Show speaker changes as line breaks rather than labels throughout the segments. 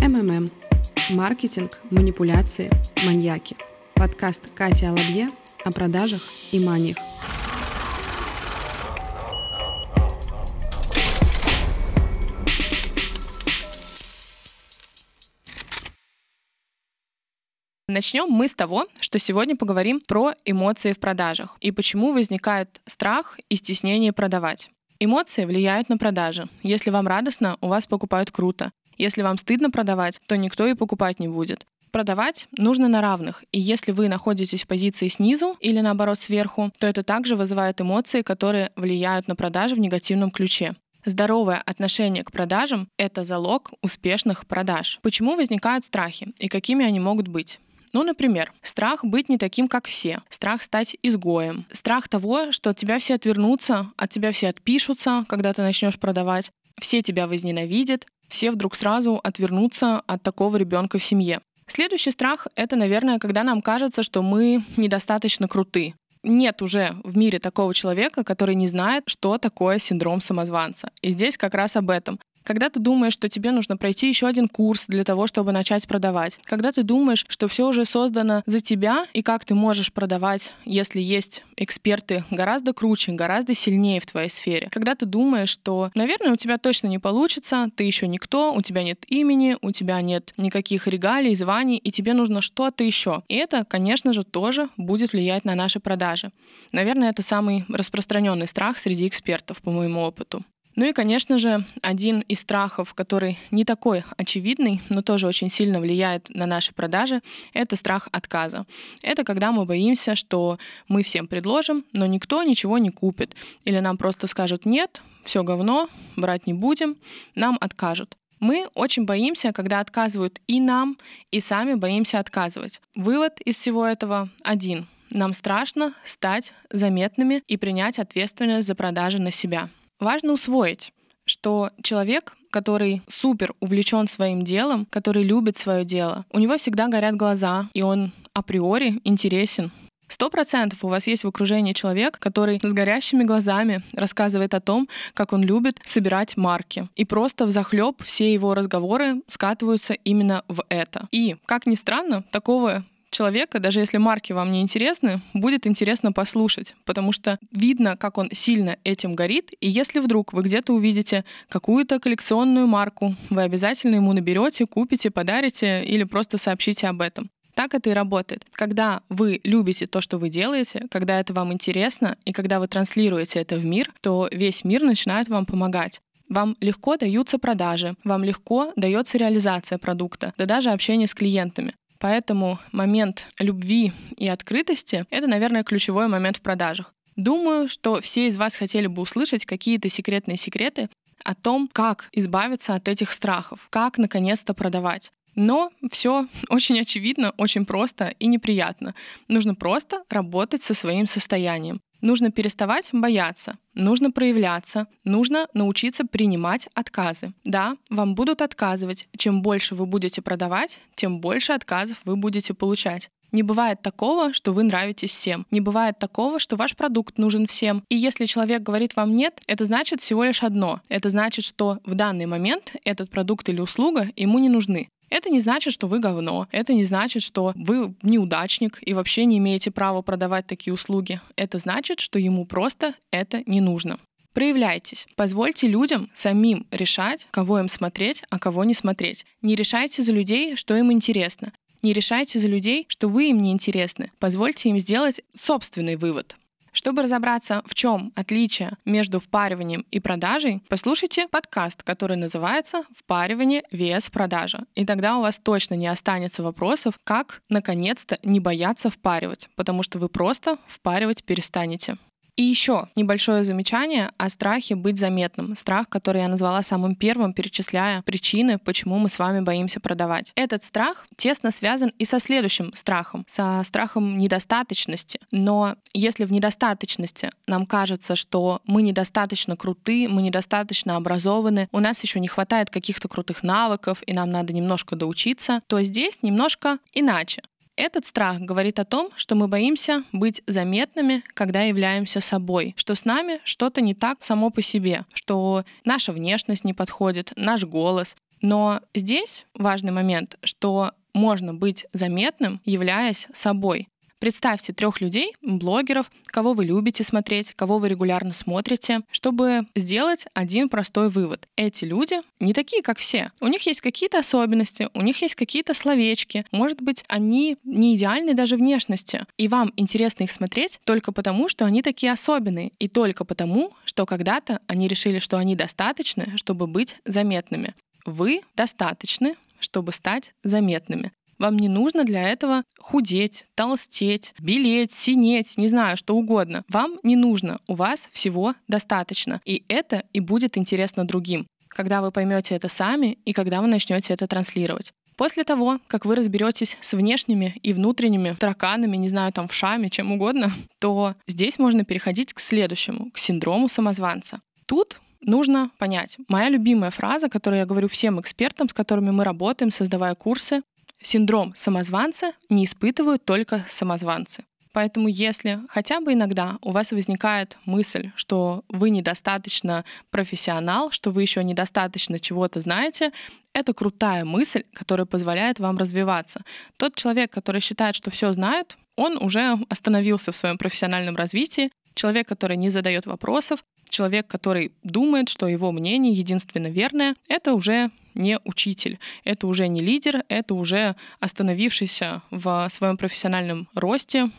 МММ. Маркетинг, манипуляции, маньяки. Подкаст Кати Алабье о продажах и маниях.
Начнем мы с того, что сегодня поговорим про эмоции в продажах и почему возникает страх и стеснение продавать. Эмоции влияют на продажи. Если вам радостно, у вас покупают круто. Если вам стыдно продавать, то никто и покупать не будет. Продавать нужно на равных, и если вы находитесь в позиции снизу или наоборот сверху, то это также вызывает эмоции, которые влияют на продажи в негативном ключе. Здоровое отношение к продажам — это залог успешных продаж. Почему возникают страхи и какими они могут быть? Ну, например, страх быть не таким, как все, страх стать изгоем, страх того, что от тебя все отвернутся, от тебя все отпишутся, когда ты начнешь продавать, все тебя возненавидят, все вдруг сразу отвернутся от такого ребенка в семье. Следующий страх — это, наверное, когда нам кажется, что мы недостаточно круты. Нет уже в мире такого человека, который не знает, что такое синдром самозванца. И здесь как раз об этом. Когда ты думаешь, что тебе нужно пройти еще один курс для того, чтобы начать продавать. Когда ты думаешь, что все уже создано за тебя, и как ты можешь продавать, если есть эксперты гораздо круче, гораздо сильнее в твоей сфере. Когда ты думаешь, что, наверное, у тебя точно не получится, ты еще никто, у тебя нет имени, у тебя нет никаких регалий, званий, и тебе нужно что-то еще. И это, конечно же, тоже будет влиять на наши продажи. Наверное, это самый распространенный страх среди экспертов, по моему опыту. Ну и, конечно же, один из страхов, который не такой очевидный, но тоже очень сильно влияет на наши продажи, это страх отказа. Это когда мы боимся, что мы всем предложим, но никто ничего не купит. Или нам просто скажут «нет, все говно, брать не будем», нам откажут. Мы очень боимся, когда отказывают и нам, и сами боимся отказывать. Вывод из всего этого один. Нам страшно стать заметными и принять ответственность за продажи на себя. Важно усвоить, что человек, который супер увлечен своим делом, который любит свое дело, у него всегда горят глаза, и он априори интересен. Сто процентов у вас есть в окружении человек, который с горящими глазами рассказывает о том, как он любит собирать марки. И просто в захлеб все его разговоры скатываются именно в это. И, как ни странно, такого человека, даже если марки вам не интересны, будет интересно послушать, потому что видно, как он сильно этим горит, и если вдруг вы где-то увидите какую-то коллекционную марку, вы обязательно ему наберете, купите, подарите или просто сообщите об этом. Так это и работает. Когда вы любите то, что вы делаете, когда это вам интересно, и когда вы транслируете это в мир, то весь мир начинает вам помогать. Вам легко даются продажи, вам легко дается реализация продукта, да даже общение с клиентами. Поэтому момент любви и открытости — это, наверное, ключевой момент в продажах. Думаю, что все из вас хотели бы услышать какие-то секретные секреты о том, как избавиться от этих страхов, как наконец-то продавать. Но все очень очевидно, очень просто и неприятно. Нужно просто работать со своим состоянием. Нужно переставать бояться, нужно проявляться, нужно научиться принимать отказы. Да, вам будут отказывать. Чем больше вы будете продавать, тем больше отказов вы будете получать. Не бывает такого, что вы нравитесь всем. Не бывает такого, что ваш продукт нужен всем. И если человек говорит вам нет, это значит всего лишь одно. Это значит, что в данный момент этот продукт или услуга ему не нужны. Это не значит, что вы говно. Это не значит, что вы неудачник и вообще не имеете права продавать такие услуги. Это значит, что ему просто это не нужно. Проявляйтесь. Позвольте людям самим решать, кого им смотреть, а кого не смотреть. Не решайте за людей, что им интересно. Не решайте за людей, что вы им не интересны. Позвольте им сделать собственный вывод. Чтобы разобраться, в чем отличие между впариванием и продажей, послушайте подкаст, который называется «Впаривание vs продажа». И тогда у вас точно не останется вопросов, как наконец-то не бояться впаривать, потому что вы просто впаривать перестанете. И еще небольшое замечание о страхе быть заметным. Страх, который я назвала самым первым, перечисляя причины, почему мы с вами боимся продавать. Этот страх тесно связан и со следующим страхом, со страхом недостаточности. Но если в недостаточности нам кажется, что мы недостаточно круты, мы недостаточно образованы, у нас еще не хватает каких-то крутых навыков, и нам надо немножко доучиться, то здесь немножко иначе. Этот страх говорит о том, что мы боимся быть заметными, когда являемся собой, что с нами что-то не так само по себе, что наша внешность не подходит, наш голос, Но здесь важный момент, что можно быть заметным, являясь собой. Представьте трех людей, блогеров, кого вы любите смотреть, кого вы регулярно смотрите, чтобы сделать один простой вывод. Эти люди не такие, как все. У них есть какие-то особенности, у них есть какие-то словечки. Может быть, они не идеальны даже внешности. И вам интересно их смотреть только потому, что они такие особенные. И только потому, что когда-то они решили, что они достаточны, чтобы быть заметными. Вы достаточны, чтобы стать заметными. Вам не нужно для этого худеть, толстеть, белеть, синеть, не знаю, что угодно. Вам не нужно, у вас всего достаточно. И это и будет интересно другим, когда вы поймете это сами и когда вы начнете это транслировать. После того, как вы разберетесь с внешними и внутренними тараканами, не знаю, там, вшами, чем угодно, то здесь можно переходить к следующему, к синдрому самозванца. Тут нужно понять. Моя любимая фраза, которую я говорю всем экспертам, с которыми мы работаем, создавая курсы, Синдром самозванца не испытывают только самозванцы. Поэтому если хотя бы иногда у вас возникает мысль, что вы недостаточно профессионал, что вы еще недостаточно чего-то знаете, это крутая мысль, которая позволяет вам развиваться. Тот человек, который считает, что все знает, он уже остановился в своем профессиональном развитии. Человек, который не задает вопросов, человек, который думает, что его мнение единственно верное, это уже не учитель, это уже не лидер, это уже остановившийся в своем профессиональном росте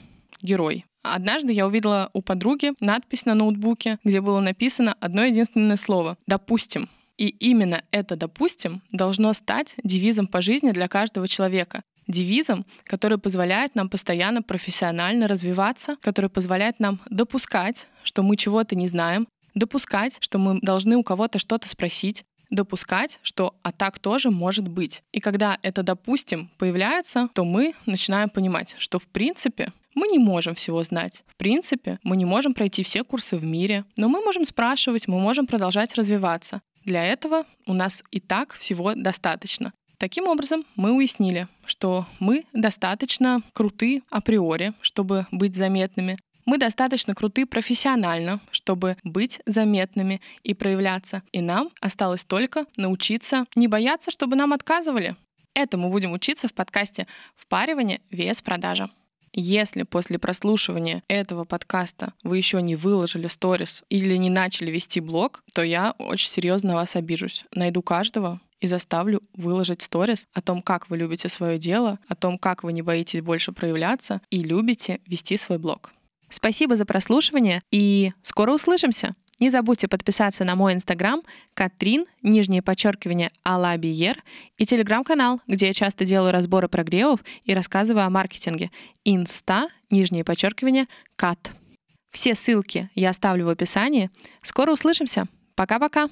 герой. Однажды я увидела у подруги надпись на ноутбуке, где было написано одно единственное слово «допустим». И именно это «допустим» должно стать девизом по жизни для каждого человека девизом, который позволяет нам постоянно профессионально развиваться, который позволяет нам допускать, что мы чего-то не знаем, допускать, что мы должны у кого-то что-то спросить, допускать, что а так тоже может быть. И когда это допустим появляется, то мы начинаем понимать, что в принципе мы не можем всего знать. В принципе, мы не можем пройти все курсы в мире, но мы можем спрашивать, мы можем продолжать развиваться. Для этого у нас и так всего достаточно. Таким образом, мы уяснили, что мы достаточно круты априори, чтобы быть заметными, мы достаточно круты профессионально, чтобы быть заметными и проявляться. И нам осталось только научиться не бояться, чтобы нам отказывали. Это мы будем учиться в подкасте «Впаривание. Вес продажа». Если после прослушивания этого подкаста вы еще не выложили сторис или не начали вести блог, то я очень серьезно вас обижусь. Найду каждого и заставлю выложить сторис о том, как вы любите свое дело, о том, как вы не боитесь больше проявляться и любите вести свой блог. Спасибо за прослушивание и скоро услышимся. Не забудьте подписаться на мой инстаграм Катрин, нижнее подчеркивание, Алабиер и телеграм-канал, где я часто делаю разборы прогревов и рассказываю о маркетинге. Инста, нижнее подчеркивание, Кат. Все ссылки я оставлю в описании. Скоро услышимся. Пока-пока.